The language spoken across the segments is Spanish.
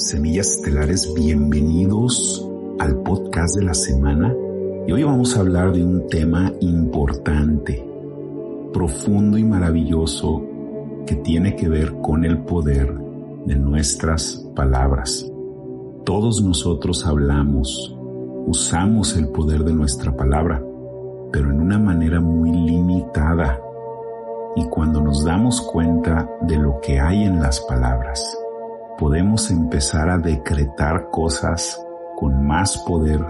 Semillas Estelares, bienvenidos al podcast de la semana. Y hoy vamos a hablar de un tema importante, profundo y maravilloso que tiene que ver con el poder de nuestras palabras. Todos nosotros hablamos, usamos el poder de nuestra palabra, pero en una manera muy limitada. Y cuando nos damos cuenta de lo que hay en las palabras, podemos empezar a decretar cosas con más poder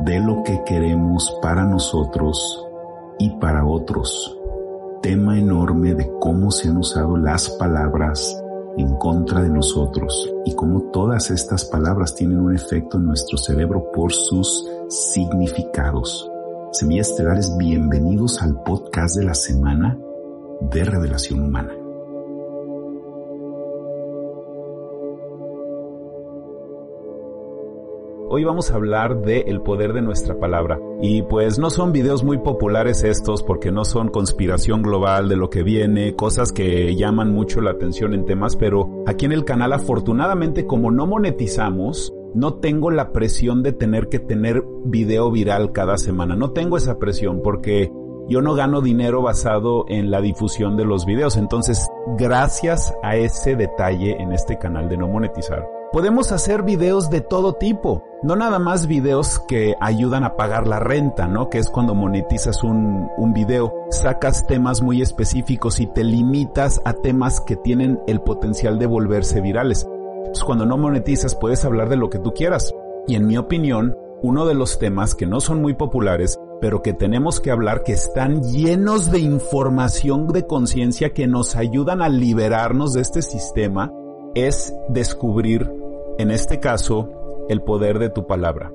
de lo que queremos para nosotros y para otros. Tema enorme de cómo se han usado las palabras en contra de nosotros y cómo todas estas palabras tienen un efecto en nuestro cerebro por sus significados. Semillas Estelares, bienvenidos al podcast de la semana de Revelación Humana. Hoy vamos a hablar de el poder de nuestra palabra. Y pues no son videos muy populares estos porque no son conspiración global de lo que viene, cosas que llaman mucho la atención en temas, pero aquí en el canal afortunadamente como no monetizamos, no tengo la presión de tener que tener video viral cada semana. No tengo esa presión porque yo no gano dinero basado en la difusión de los videos. Entonces, gracias a ese detalle en este canal de no monetizar, podemos hacer videos de todo tipo. No nada más videos que ayudan a pagar la renta, ¿no? Que es cuando monetizas un, un video. Sacas temas muy específicos y te limitas a temas que tienen el potencial de volverse virales. Entonces, cuando no monetizas puedes hablar de lo que tú quieras. Y en mi opinión, uno de los temas que no son muy populares, pero que tenemos que hablar, que están llenos de información de conciencia que nos ayudan a liberarnos de este sistema, es descubrir en este caso, el poder de tu palabra.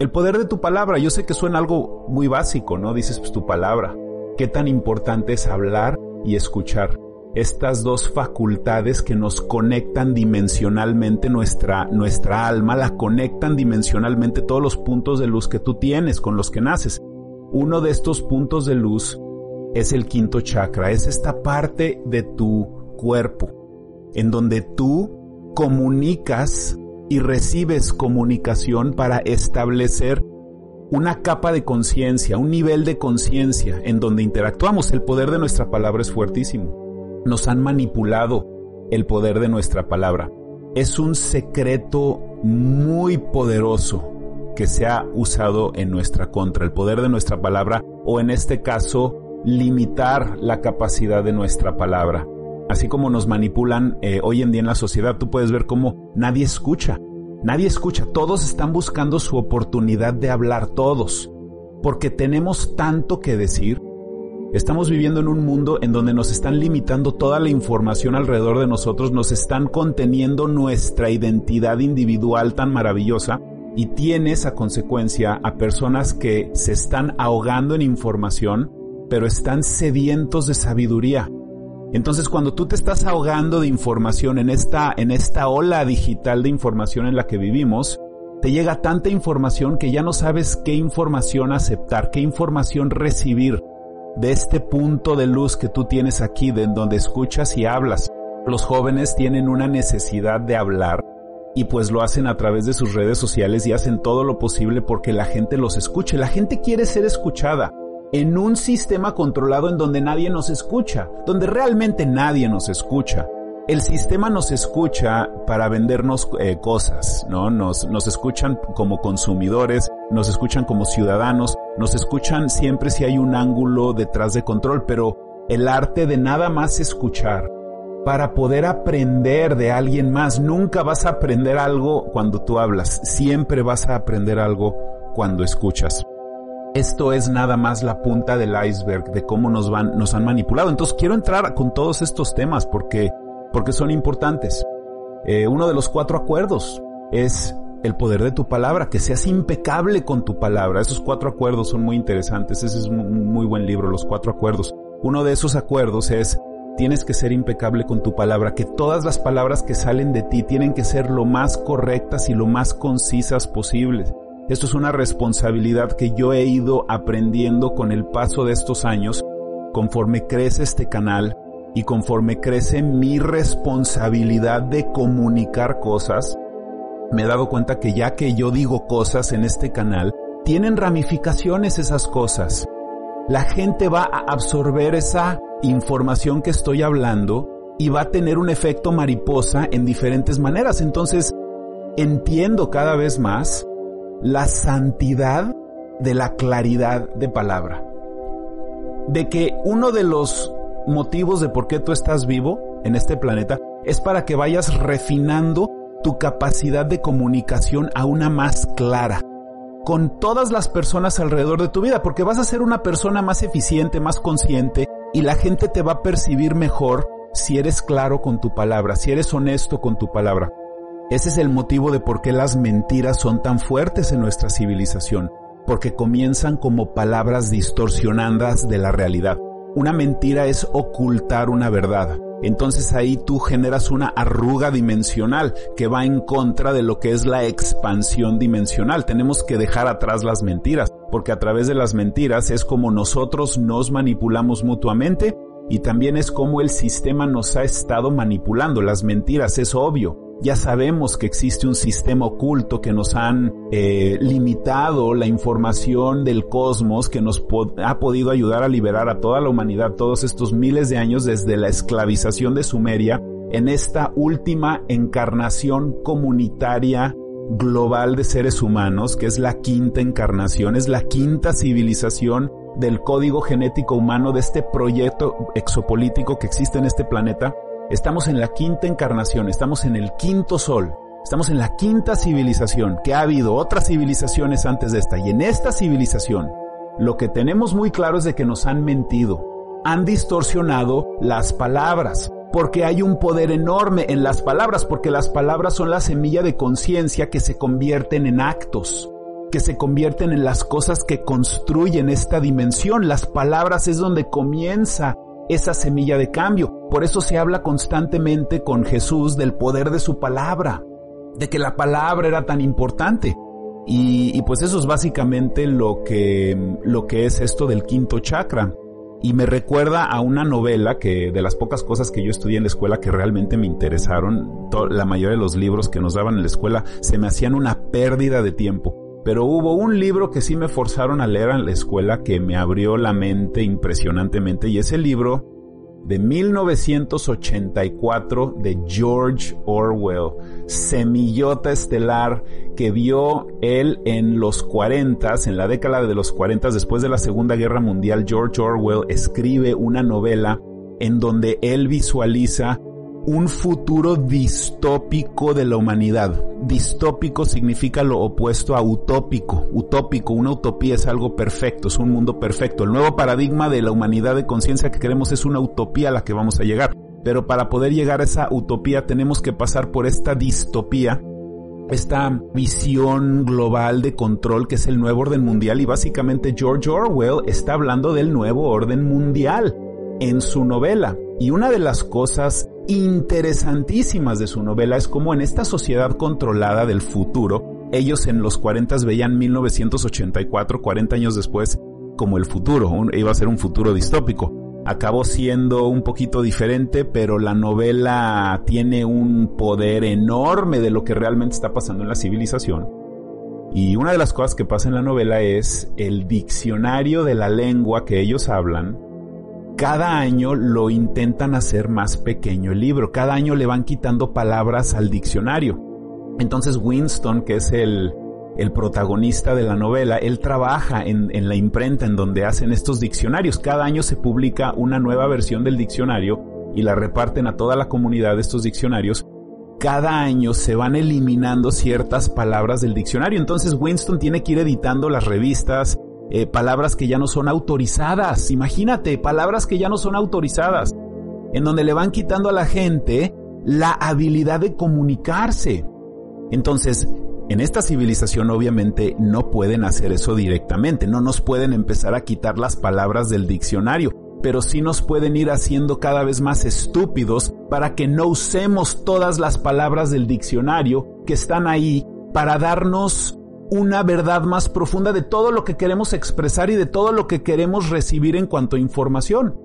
El poder de tu palabra, yo sé que suena algo muy básico, ¿no? Dices, pues tu palabra. Qué tan importante es hablar y escuchar. Estas dos facultades que nos conectan dimensionalmente nuestra, nuestra alma, la conectan dimensionalmente todos los puntos de luz que tú tienes, con los que naces. Uno de estos puntos de luz es el quinto chakra, es esta parte de tu cuerpo, en donde tú comunicas y recibes comunicación para establecer una capa de conciencia, un nivel de conciencia en donde interactuamos. El poder de nuestra palabra es fuertísimo. Nos han manipulado el poder de nuestra palabra. Es un secreto muy poderoso que se ha usado en nuestra contra, el poder de nuestra palabra o en este caso limitar la capacidad de nuestra palabra así como nos manipulan eh, hoy en día en la sociedad, tú puedes ver cómo nadie escucha. Nadie escucha, todos están buscando su oportunidad de hablar, todos, porque tenemos tanto que decir. Estamos viviendo en un mundo en donde nos están limitando toda la información alrededor de nosotros, nos están conteniendo nuestra identidad individual tan maravillosa y tiene esa consecuencia a personas que se están ahogando en información, pero están sedientos de sabiduría. Entonces, cuando tú te estás ahogando de información en esta, en esta ola digital de información en la que vivimos, te llega tanta información que ya no sabes qué información aceptar, qué información recibir de este punto de luz que tú tienes aquí, de donde escuchas y hablas. Los jóvenes tienen una necesidad de hablar y pues lo hacen a través de sus redes sociales y hacen todo lo posible porque la gente los escuche. La gente quiere ser escuchada en un sistema controlado en donde nadie nos escucha, donde realmente nadie nos escucha. El sistema nos escucha para vendernos eh, cosas, ¿no? Nos, nos escuchan como consumidores, nos escuchan como ciudadanos, nos escuchan siempre si hay un ángulo detrás de control, pero el arte de nada más escuchar para poder aprender de alguien más. Nunca vas a aprender algo cuando tú hablas, siempre vas a aprender algo cuando escuchas. Esto es nada más la punta del iceberg de cómo nos van, nos han manipulado. Entonces quiero entrar con todos estos temas porque, porque son importantes. Eh, uno de los cuatro acuerdos es el poder de tu palabra, que seas impecable con tu palabra. Esos cuatro acuerdos son muy interesantes. Ese es un muy buen libro, los cuatro acuerdos. Uno de esos acuerdos es tienes que ser impecable con tu palabra, que todas las palabras que salen de ti tienen que ser lo más correctas y lo más concisas posibles. Esto es una responsabilidad que yo he ido aprendiendo con el paso de estos años, conforme crece este canal y conforme crece mi responsabilidad de comunicar cosas, me he dado cuenta que ya que yo digo cosas en este canal, tienen ramificaciones esas cosas. La gente va a absorber esa información que estoy hablando y va a tener un efecto mariposa en diferentes maneras. Entonces, entiendo cada vez más la santidad de la claridad de palabra. De que uno de los motivos de por qué tú estás vivo en este planeta es para que vayas refinando tu capacidad de comunicación a una más clara con todas las personas alrededor de tu vida, porque vas a ser una persona más eficiente, más consciente, y la gente te va a percibir mejor si eres claro con tu palabra, si eres honesto con tu palabra. Ese es el motivo de por qué las mentiras son tan fuertes en nuestra civilización, porque comienzan como palabras distorsionadas de la realidad. Una mentira es ocultar una verdad. Entonces ahí tú generas una arruga dimensional que va en contra de lo que es la expansión dimensional. Tenemos que dejar atrás las mentiras porque a través de las mentiras es como nosotros nos manipulamos mutuamente y también es como el sistema nos ha estado manipulando. Las mentiras es obvio. Ya sabemos que existe un sistema oculto que nos han eh, limitado la información del cosmos que nos ha podido ayudar a liberar a toda la humanidad todos estos miles de años desde la esclavización de Sumeria en esta última encarnación comunitaria global de seres humanos, que es la quinta encarnación, es la quinta civilización del código genético humano de este proyecto exopolítico que existe en este planeta. Estamos en la quinta encarnación, estamos en el quinto sol, estamos en la quinta civilización, que ha habido otras civilizaciones antes de esta, y en esta civilización lo que tenemos muy claro es de que nos han mentido, han distorsionado las palabras, porque hay un poder enorme en las palabras, porque las palabras son la semilla de conciencia que se convierten en actos, que se convierten en las cosas que construyen esta dimensión. Las palabras es donde comienza esa semilla de cambio. Por eso se habla constantemente con Jesús del poder de su palabra, de que la palabra era tan importante. Y, pues eso es básicamente lo que, lo que es esto del quinto chakra y me recuerda a una novela que de las pocas cosas que yo estudié en la escuela que realmente me interesaron, la mayoría de los libros que nos daban en la escuela se me hacían una pérdida de tiempo. Pero hubo un libro que sí me forzaron a leer en la escuela que me abrió la mente impresionantemente y ese libro de 1984 de George Orwell, semillota estelar que vio él en los 40, en la década de los 40, después de la Segunda Guerra Mundial, George Orwell escribe una novela en donde él visualiza un futuro distópico de la humanidad. Distópico significa lo opuesto a utópico. Utópico, una utopía es algo perfecto, es un mundo perfecto. El nuevo paradigma de la humanidad de conciencia que queremos es una utopía a la que vamos a llegar. Pero para poder llegar a esa utopía tenemos que pasar por esta distopía, esta visión global de control que es el nuevo orden mundial y básicamente George Orwell está hablando del nuevo orden mundial en su novela. Y una de las cosas interesantísimas de su novela es como en esta sociedad controlada del futuro, ellos en los 40 veían 1984, 40 años después, como el futuro, iba a ser un futuro distópico. Acabó siendo un poquito diferente, pero la novela tiene un poder enorme de lo que realmente está pasando en la civilización. Y una de las cosas que pasa en la novela es el diccionario de la lengua que ellos hablan cada año lo intentan hacer más pequeño el libro, cada año le van quitando palabras al diccionario. Entonces Winston, que es el, el protagonista de la novela, él trabaja en, en, la imprenta en donde hacen estos diccionarios. Cada año se publica una nueva versión del diccionario y la reparten a toda la comunidad de estos diccionarios, cada año se van eliminando ciertas palabras del diccionario. Entonces Winston tiene que ir editando las revistas, eh, palabras que ya no son autorizadas. Imagínate, palabras que ya no son autorizadas, en donde le van quitando a la gente la habilidad de comunicarse. Entonces, en esta civilización obviamente no pueden hacer eso directamente, no nos pueden empezar a quitar las palabras del diccionario, pero sí nos pueden ir haciendo cada vez más estúpidos para que no usemos todas las palabras del diccionario que están ahí para darnos una verdad más profunda de todo lo que queremos expresar y de todo lo que queremos recibir en cuanto a información.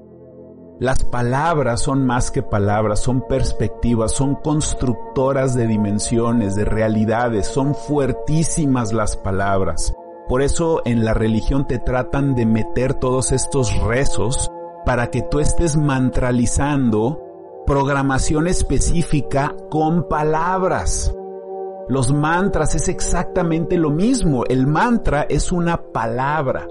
Las palabras son más que palabras, son perspectivas, son constructoras de dimensiones, de realidades, son fuertísimas las palabras. Por eso en la religión te tratan de meter todos estos rezos para que tú estés mantralizando programación específica con palabras. Los mantras es exactamente lo mismo. El mantra es una palabra.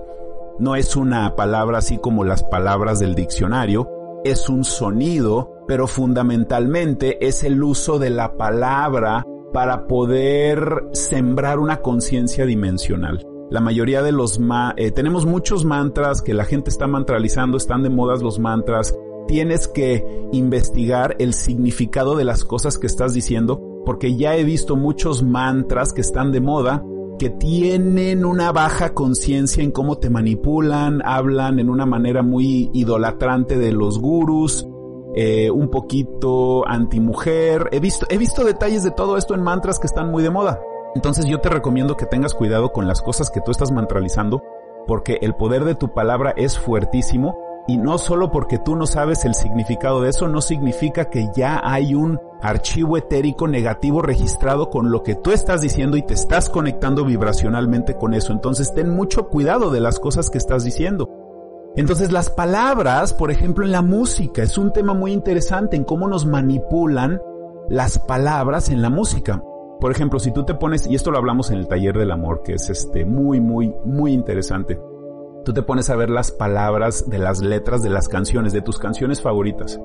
No es una palabra así como las palabras del diccionario, es un sonido, pero fundamentalmente es el uso de la palabra para poder sembrar una conciencia dimensional. La mayoría de los eh, tenemos muchos mantras que la gente está mantralizando, están de modas los mantras. Tienes que investigar el significado de las cosas que estás diciendo, porque ya he visto muchos mantras que están de moda que tienen una baja conciencia en cómo te manipulan, hablan en una manera muy idolatrante de los gurús, eh, un poquito antimujer. He visto, he visto detalles de todo esto en mantras que están muy de moda. Entonces yo te recomiendo que tengas cuidado con las cosas que tú estás mantralizando, porque el poder de tu palabra es fuertísimo y no solo porque tú no sabes el significado de eso, no significa que ya hay un archivo etérico negativo registrado con lo que tú estás diciendo y te estás conectando vibracionalmente con eso. Entonces ten mucho cuidado de las cosas que estás diciendo. Entonces las palabras, por ejemplo en la música, es un tema muy interesante en cómo nos manipulan las palabras en la música. Por ejemplo, si tú te pones, y esto lo hablamos en el taller del amor, que es este muy, muy, muy interesante Tú te pones a ver las palabras de las letras de las canciones, de tus canciones favoritas.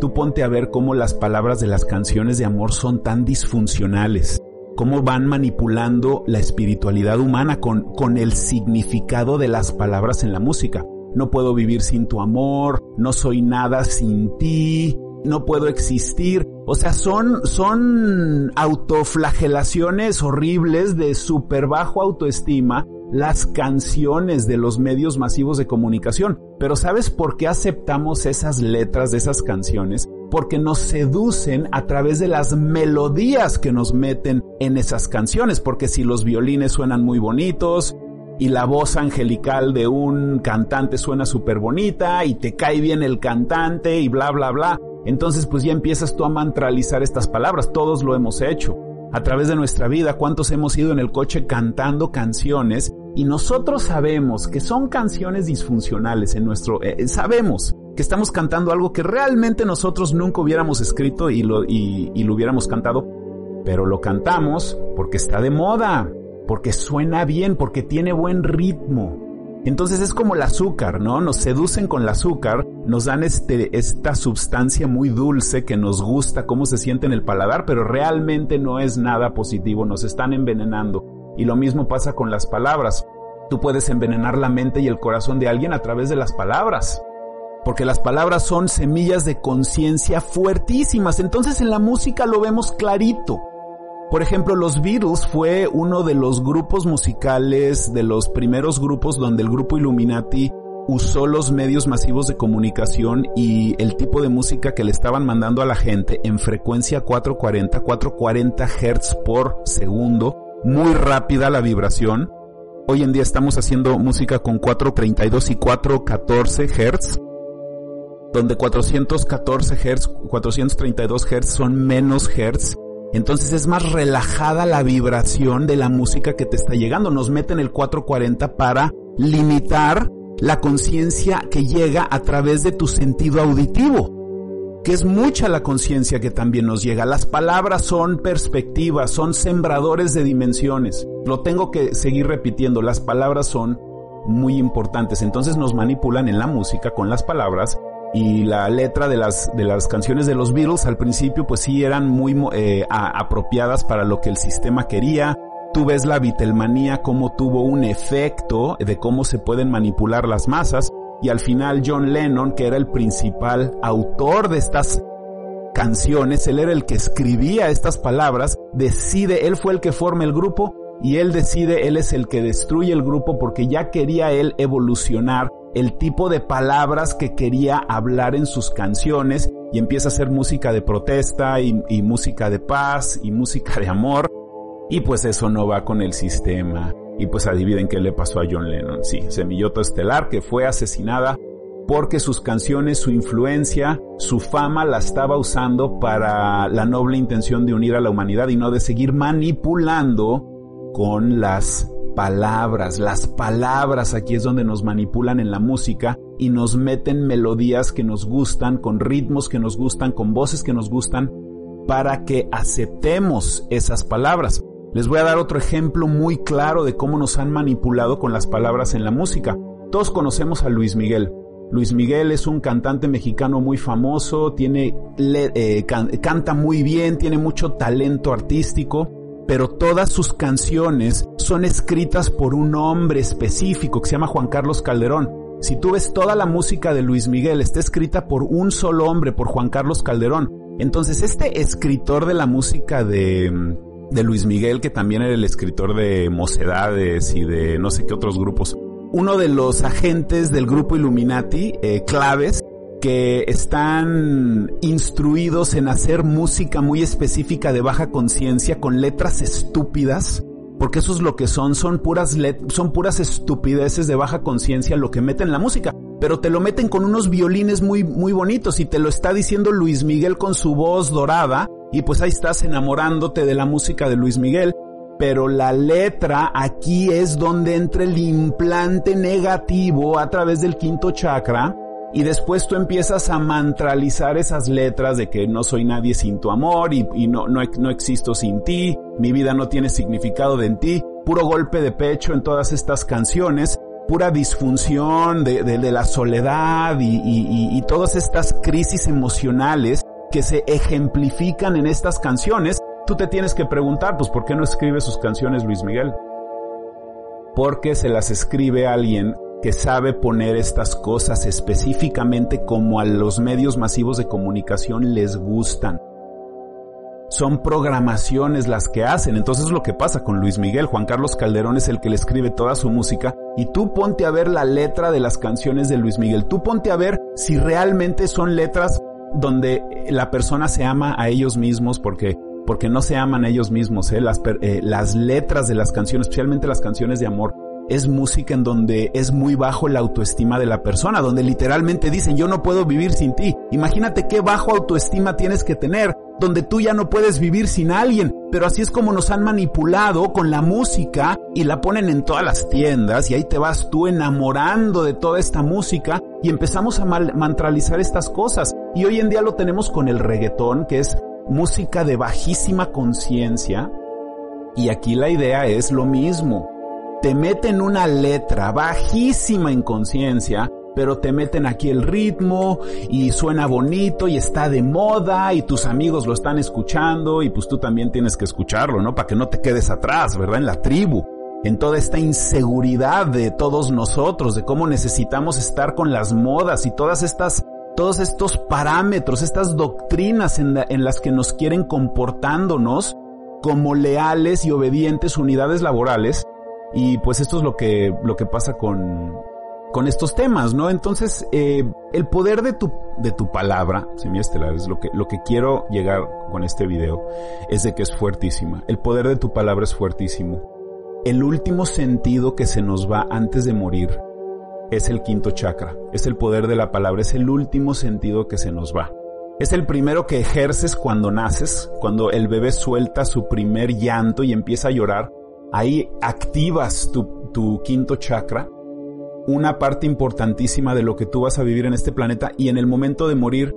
Tú ponte a ver cómo las palabras de las canciones de amor son tan disfuncionales, cómo van manipulando la espiritualidad humana con, con el significado de las palabras en la música. No puedo vivir sin tu amor, no soy nada sin ti, no puedo existir. O sea, son, son autoflagelaciones horribles de súper bajo autoestima las canciones de los medios masivos de comunicación. Pero ¿sabes por qué aceptamos esas letras de esas canciones? Porque nos seducen a través de las melodías que nos meten en esas canciones. Porque si los violines suenan muy bonitos, y la voz angelical de un cantante suena súper bonita y te cae bien el cantante y bla bla bla. Entonces pues ya empiezas tú a mantralizar estas palabras, todos lo hemos hecho a través de nuestra vida, cuántos hemos ido en el coche cantando canciones y nosotros sabemos que son canciones disfuncionales en nuestro, eh, eh, sabemos que estamos cantando algo que realmente nosotros nunca hubiéramos escrito y lo, y, y lo hubiéramos cantado, pero lo cantamos porque está de moda, porque suena bien, porque tiene buen ritmo. Entonces es como el azúcar, ¿no? Nos seducen con el azúcar, nos dan este, esta sustancia muy dulce que nos gusta cómo se siente en el paladar, pero realmente no es nada positivo, nos están envenenando. Y lo mismo pasa con las palabras. Tú puedes envenenar la mente y el corazón de alguien a través de las palabras. Porque las palabras son semillas de conciencia fuertísimas. Entonces en la música lo vemos clarito. Por ejemplo, los Beatles fue uno de los grupos musicales, de los primeros grupos donde el grupo Illuminati usó los medios masivos de comunicación y el tipo de música que le estaban mandando a la gente en frecuencia 440, 440 Hz por segundo, muy rápida la vibración. Hoy en día estamos haciendo música con 432 y 414 Hz, donde 414 Hz, 432 Hz son menos Hz entonces es más relajada la vibración de la música que te está llegando. Nos meten el 440 para limitar la conciencia que llega a través de tu sentido auditivo, que es mucha la conciencia que también nos llega. Las palabras son perspectivas, son sembradores de dimensiones. Lo tengo que seguir repitiendo, las palabras son muy importantes. Entonces nos manipulan en la música con las palabras y la letra de las, de las canciones de los Beatles al principio pues sí eran muy eh, apropiadas para lo que el sistema quería. Tú ves la Beatlemanía como tuvo un efecto de cómo se pueden manipular las masas y al final John Lennon, que era el principal autor de estas canciones, él era el que escribía estas palabras, decide, él fue el que forma el grupo y él decide, él es el que destruye el grupo porque ya quería él evolucionar el tipo de palabras que quería hablar en sus canciones y empieza a hacer música de protesta y, música de paz y música de amor y pues eso no va con el sistema y pues adivinen qué le pasó a John Lennon, sí, Semillota Estelar que fue asesinada porque sus canciones, su influencia, su fama la estaba usando para la noble intención de unir a la humanidad y no de seguir manipulando con las palabras. Las palabras aquí es donde nos manipulan en la música y nos meten melodías que nos gustan, con ritmos que nos gustan, con voces que nos gustan, para que aceptemos esas palabras. Les voy a dar otro ejemplo muy claro de cómo nos han manipulado con las palabras en la música. Todos conocemos a Luis Miguel. Luis Miguel es un cantante mexicano muy famoso, tiene, eh, canta muy bien, tiene mucho talento artístico pero todas sus canciones son escritas por un hombre específico que se llama Juan Carlos Calderón. Si tú ves toda la música de Luis Miguel, está escrita por un solo hombre, por Juan Carlos Calderón. Entonces, este escritor de la música de, de Luis Miguel, que también era el escritor de Mocedades y de no sé qué otros grupos, uno de los agentes del grupo Illuminati, eh, claves, que están instruidos en hacer música muy específica de baja conciencia con letras estúpidas, porque eso es lo que son, son puras son puras estupideces de baja conciencia lo que meten en la música, pero te lo meten con unos violines muy muy bonitos y te lo está diciendo Luis Miguel con su voz dorada y pues ahí estás enamorándote de la música de Luis Miguel, pero la letra aquí es donde entra el implante negativo a través del quinto chakra. Y después tú empiezas a mantralizar esas letras de que no soy nadie sin tu amor y, no, no, no, existo sin ti, mi vida no tiene significado de en ti, puro golpe de pecho en todas estas canciones, pura disfunción de, de, la soledad y, y, y todas estas crisis emocionales que se ejemplifican en estas canciones, tú te tienes que preguntar, pues ¿por qué no escribe sus canciones Luis Miguel? Porque se las escribe alguien que sabe poner estas cosas específicamente como a los medios masivos de comunicación les gustan. Son programaciones las que hacen. Entonces es lo que pasa con Luis Miguel. Juan Carlos Calderón es el que le escribe toda su música. Y tú ponte a ver la letra de las canciones de Luis Miguel. Tú ponte a ver si realmente son letras donde la persona se ama a ellos mismos porque porque no se aman a ellos mismos. ¿eh? Las, eh, las letras de las canciones, especialmente las canciones de amor, es música en donde es muy bajo la autoestima de la persona, donde literalmente dicen yo no puedo vivir sin ti. Imagínate qué bajo autoestima tienes que tener, donde tú ya no puedes vivir sin alguien. Pero así es como nos han manipulado con la música y la ponen en todas las tiendas y ahí te vas tú enamorando de toda esta música y empezamos a mantralizar estas cosas. Y hoy en día lo tenemos con el reggaetón, que es música de bajísima conciencia. Y aquí la idea es lo mismo te meten una letra bajísima en conciencia, pero te meten aquí el ritmo y suena bonito y está de moda y tus amigos lo están escuchando y pues tú también tienes que escucharlo, ¿no? Para que no te quedes atrás, ¿verdad? En la tribu, en toda esta inseguridad de todos nosotros, de cómo necesitamos estar con las modas y todas estas todos estos parámetros, estas doctrinas en, las que nos quieren comportándonos como leales y obedientes unidades laborales, y pues esto es lo que, lo que pasa con, con estos temas, ¿no? Entonces, eh, el poder de tu, de tu palabra, estelar, es lo que, lo que quiero llegar con este video, es de que es fuertísima. El poder de tu palabra es fuertísimo. El último sentido que se nos va antes de morir es el quinto chakra, es el poder de la palabra, es el último sentido que se nos va. Es el primero que ejerces cuando naces, cuando el bebé suelta su primer llanto y empieza a llorar ahí activas tu, quinto chakra, una parte importantísima de lo que tú vas a vivir en este planeta y en el momento de morir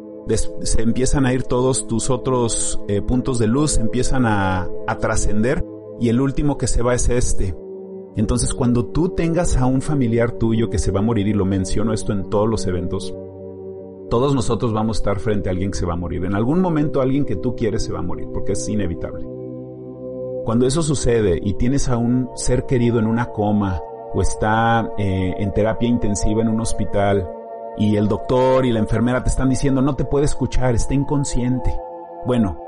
se empiezan a ir todos tus otros eh, puntos de luz, empiezan a trascender y el último que se va es este. Entonces cuando tú tengas a un familiar tuyo que se va a morir, y lo menciono esto en todos los eventos, Todos nosotros vamos a estar frente a alguien que se va a morir. En algún momento alguien que tú quieres se va a morir, porque es inevitable. Cuando eso sucede y tienes a un ser querido en una coma o está eh, en terapia intensiva en un hospital y el doctor y la enfermera te están diciendo no te puede escuchar, está inconsciente. Bueno,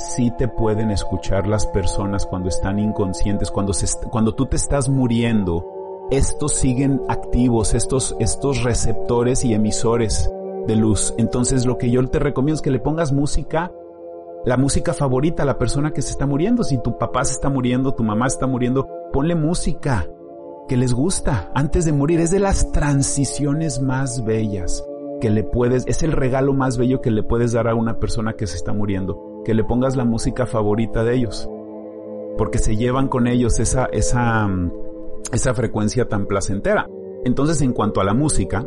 sí te pueden escuchar las personas cuando están inconscientes, cuando, cuando tú te estás muriendo. Estos siguen activos, estos, estos receptores y emisores de luz. Entonces lo que yo te recomiendo es que le pongas música, la música favorita a la persona que se está muriendo. Si tu papá se está muriendo, tu mamá está muriendo, ponle música que les gusta antes de morir. Es de las transiciones más bellas que le puedes, es el regalo más bello que le puedes dar a una persona que se está muriendo. Que le pongas la música favorita de ellos. Porque se llevan con ellos esa, esa, esa frecuencia tan placentera. Entonces, en cuanto a la música,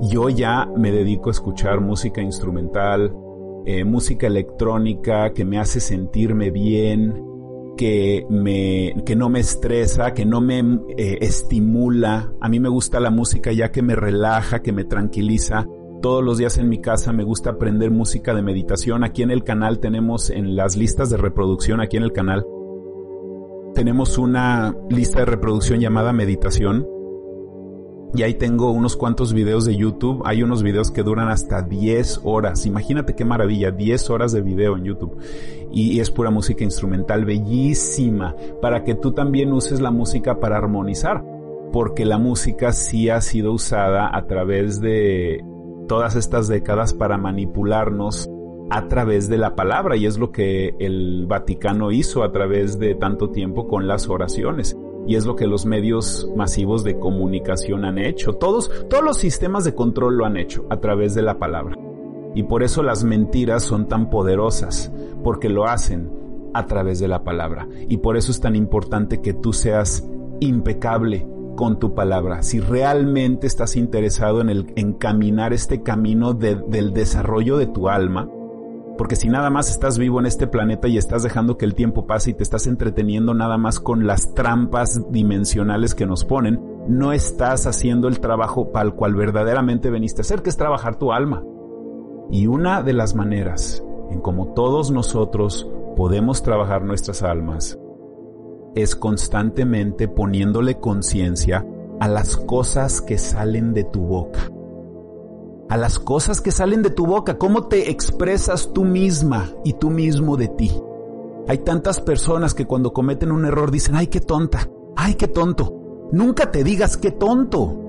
yo ya me dedico a escuchar música instrumental, eh, música electrónica que me hace sentirme bien, que, me, que no me estresa, que no me eh, estimula. A mí me gusta la música ya que me relaja, que me tranquiliza. Todos los días en mi casa me gusta aprender música de meditación. Aquí en el canal tenemos en las listas de reproducción, aquí en el canal, tenemos una lista de reproducción llamada meditación y ahí tengo unos cuantos videos de YouTube. Hay unos videos que duran hasta 10 horas. Imagínate qué maravilla, 10 horas de video en YouTube. Y es pura música instrumental bellísima para que tú también uses la música para armonizar. Porque la música sí ha sido usada a través de todas estas décadas para manipularnos a través de la palabra y es lo que el Vaticano hizo a través de tanto tiempo con las oraciones y es lo que los medios masivos de comunicación han hecho. Todos, todos los sistemas de control lo han hecho a través de la palabra. Y por eso las mentiras son tan poderosas, porque lo hacen a través de la palabra. Y por eso es tan importante que tú seas impecable con tu palabra. Si realmente estás interesado en el encaminar este camino del desarrollo de tu alma, porque si nada más estás vivo en este planeta y estás dejando que el tiempo pase y te estás entreteniendo nada más con las trampas dimensionales que nos ponen, no estás haciendo el trabajo para el cual verdaderamente veniste a hacer, que es trabajar tu alma. Y una de las maneras en como todos nosotros podemos trabajar nuestras almas es constantemente poniéndole conciencia a las cosas que salen de tu boca a las cosas que salen de tu boca, cómo te expresas tú misma y tú mismo de ti. Hay tantas personas que cuando cometen un error dicen, ay, qué tonta, ay, qué tonto. Nunca te digas qué tonto.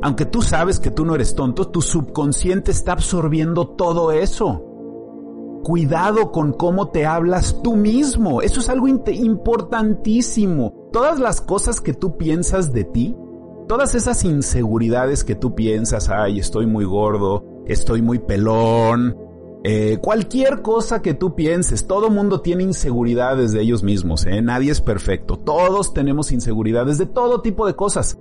Aunque tú sabes que tú no eres tonto, tu subconsciente está absorbiendo todo eso. Cuidado con cómo te hablas tú mismo. Eso es algo importantísimo. Todas las cosas que tú piensas de ti todas esas inseguridades que tú piensas, ay, estoy muy gordo, estoy muy pelón, eh, cualquier cosa que tú pienses, todo mundo tiene inseguridades de ellos mismos, ¿eh? nadie es perfecto, todos tenemos inseguridades de todo tipo de cosas.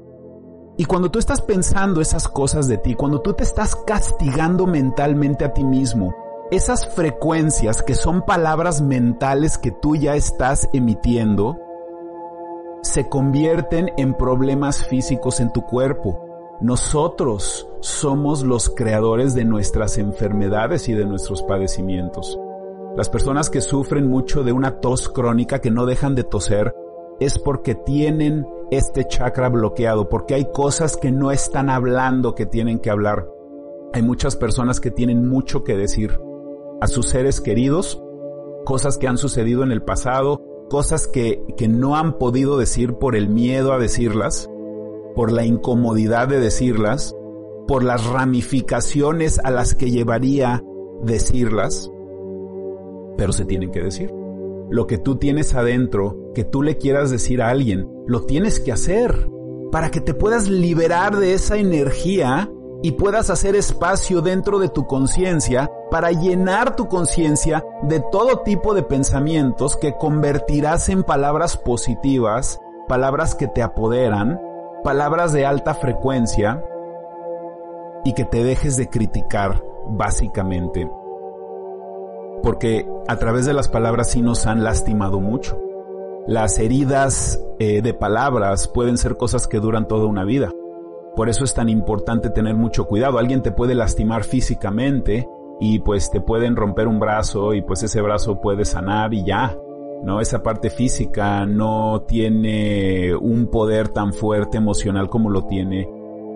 Y cuando tú estás pensando esas cosas de ti, cuando tú te estás castigando mentalmente a ti mismo, esas frecuencias que son palabras mentales que tú ya estás emitiendo, se convierten en problemas físicos en tu cuerpo. Nosotros somos los creadores de nuestras enfermedades y de nuestros padecimientos. Las personas que sufren mucho de una tos crónica que no dejan de toser es porque tienen este chakra bloqueado, porque hay cosas que no están hablando que tienen que hablar. Hay muchas personas que tienen mucho que decir a sus seres queridos, cosas que han sucedido en el pasado, cosas que, que no han podido decir por el miedo a decirlas, por la incomodidad de decirlas, por las ramificaciones a las que llevaría decirlas, pero se tienen que decir. Lo que tú tienes adentro, que tú le quieras decir a alguien, lo tienes que hacer para que te puedas liberar de esa energía y puedas hacer espacio dentro de tu conciencia para llenar tu conciencia de todo tipo de pensamientos que convertirás en palabras positivas, palabras que te apoderan, palabras de alta frecuencia y que te dejes de criticar básicamente. Porque a través de las palabras sí nos han lastimado mucho. Las heridas eh, de palabras pueden ser cosas que duran toda una vida Por eso es tan importante tener mucho cuidado. Alguien te puede lastimar físicamente y pues te pueden romper un brazo y pues ese brazo puede sanar y ya. ¿no? Esa parte física no tiene un poder tan fuerte emocional como lo tiene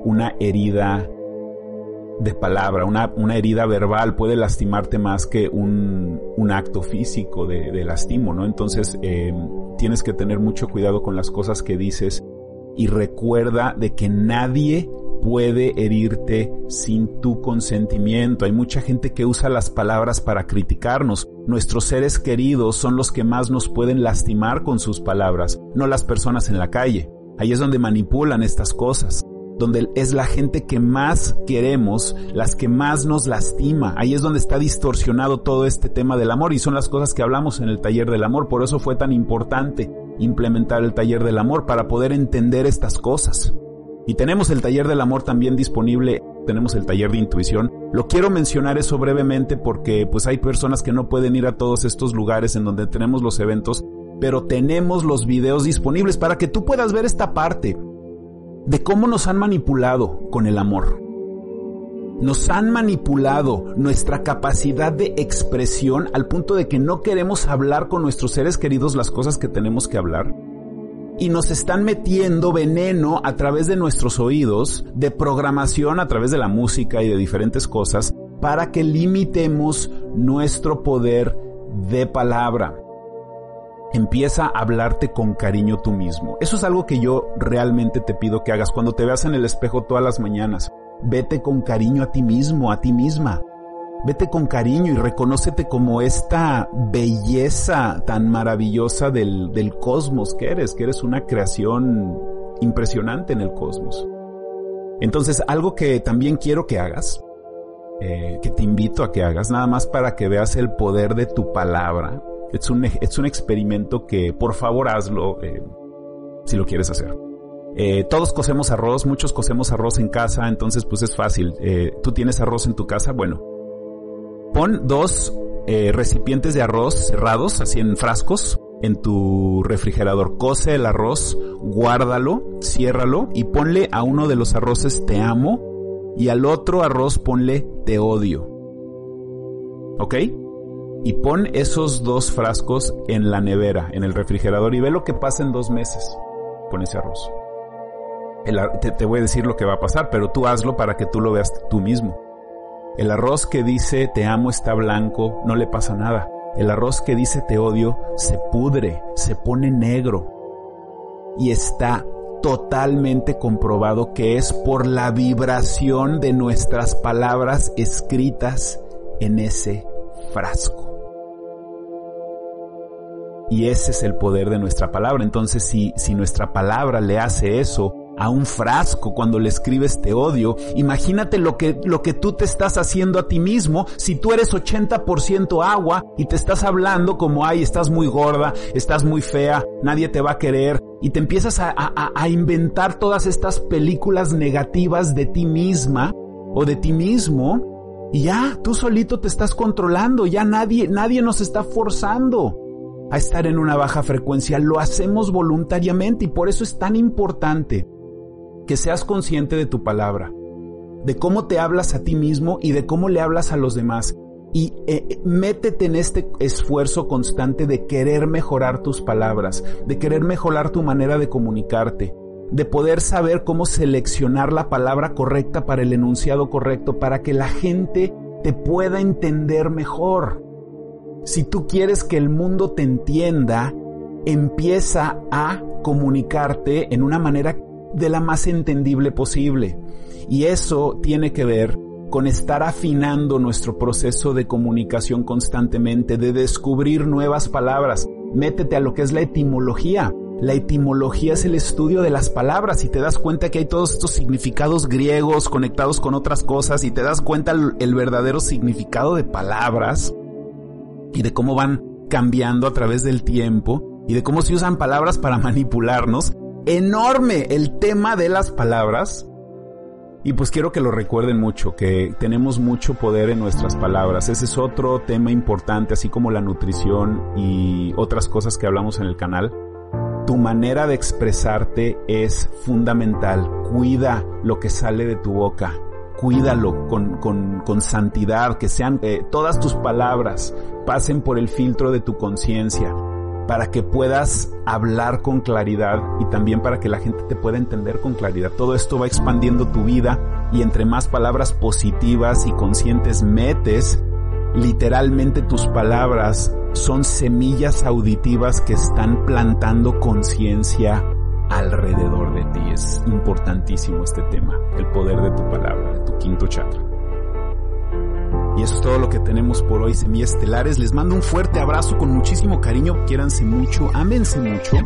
una herida de palabra, una, una herida verbal puede lastimarte más que un, un acto físico de, de, lastimo, ¿no? Entonces eh, tienes que tener mucho cuidado con las cosas que dices y recuerda de que nadie puede herirte sin tu consentimiento. Hay mucha gente que usa las palabras para criticarnos. Nuestros seres queridos son los que más nos pueden lastimar con sus palabras, no las personas en la calle. Ahí es donde manipulan estas cosas donde es la gente que más queremos, las que más nos lastima. Ahí es donde está distorsionado todo este tema del amor y son las cosas que hablamos en el taller del amor. Por eso fue tan importante implementar el taller del amor para poder entender estas cosas. Y tenemos el taller del amor también disponible, tenemos el taller de intuición. Lo quiero mencionar eso brevemente porque pues hay personas que no pueden ir a todos estos lugares en donde tenemos los eventos, pero tenemos los videos disponibles para que tú puedas ver esta parte de cómo nos han manipulado con el amor. Nos han manipulado nuestra capacidad de expresión al punto de que no queremos hablar con nuestros seres queridos las cosas que tenemos que hablar. Y nos están metiendo veneno a través de nuestros oídos, de programación a través de la música y de diferentes cosas, para que limitemos nuestro poder de palabra empieza a hablarte con cariño tú mismo. Eso es algo que yo realmente te pido que hagas cuando te veas en el espejo todas las mañanas. Vete con cariño a ti mismo, a ti misma. Vete con cariño y reconócete como esta belleza tan maravillosa del, del cosmos que eres, que eres una creación impresionante en el cosmos. Entonces, algo que también quiero que hagas, eh, que te invito a que hagas, nada más para que veas el poder de tu palabra, es un, es un experimento que por favor hazlo eh, si lo quieres hacer. Eh, todos cocemos arroz, muchos cocemos arroz en casa, entonces pues es fácil. Tú tienes arroz en tu casa, bueno. Pon dos eh, recipientes de arroz cerrados, así en frascos, en tu refrigerador. Cose el arroz, guárdalo, ciérralo y ponle a uno de los arroces te amo y al otro arroz ponle te odio. ¿Ok? y pon esos dos frascos en la nevera, en el refrigerador y ve lo que pasa en dos meses con ese arroz. te, voy a decir lo que va a pasar, pero tú hazlo para que tú lo veas tú mismo. El arroz que dice te amo está blanco, no le pasa nada. El arroz que dice te odio se pudre, se pone negro. Y está totalmente comprobado que es por la vibración de nuestras palabras escritas en ese frasco. Y ese es el poder de nuestra palabra. Entonces, si, si nuestra palabra le hace eso a un frasco cuando le escribes te odio, imagínate lo que, lo que tú te estás haciendo a ti mismo si tú eres 80% agua y te estás hablando como, ay, estás muy gorda, estás muy fea, nadie te va a querer, y te empiezas a, a, a inventar todas estas películas negativas de ti misma o de ti mismo, y ya, tú solito te estás controlando, ya nadie, nadie nos está forzando a estar en una baja frecuencia, lo hacemos voluntariamente y por eso es tan importante que seas consciente de tu palabra, de cómo te hablas a ti mismo y de cómo le hablas a los demás. Y eh, eh, métete en este esfuerzo constante de querer mejorar tus palabras, de querer mejorar tu manera de comunicarte, de poder saber cómo seleccionar la palabra correcta para el enunciado correcto, para que la gente te pueda entender mejor. Si tú quieres que el mundo te entienda, empieza a comunicarte en una manera de la más entendible posible. Y eso tiene que ver con estar afinando nuestro proceso de comunicación constantemente, de descubrir nuevas palabras. Métete a lo que es la etimología. La etimología es el estudio de las palabras y te das cuenta que hay todos estos significados griegos conectados con otras cosas y te das cuenta el, verdadero significado de palabras y de cómo van cambiando a través del tiempo y de cómo se usan palabras para manipularnos. Enorme el tema de las palabras. Y pues quiero que lo recuerden mucho, que tenemos mucho poder en nuestras palabras. Ese es otro tema importante, así como la nutrición y otras cosas que hablamos en el canal. tu manera de expresarte es fundamental. Cuida lo que sale de tu boca. Cuídalo con, con, con santidad, que sean eh, todas tus palabras pasen por el filtro de tu conciencia para que puedas hablar con claridad y también para que la gente te pueda entender con claridad. Todo esto va expandiendo tu vida y entre más palabras positivas y conscientes metes, literalmente tus palabras son semillas auditivas que están plantando conciencia alrededor de ti. Es importantísimo este tema, el poder de tu palabra, de tu quinto chakra. Y eso es todo lo que tenemos por hoy, Semillas Estelares. Les mando un fuerte abrazo con muchísimo cariño. Quiéranse mucho, ámense mucho.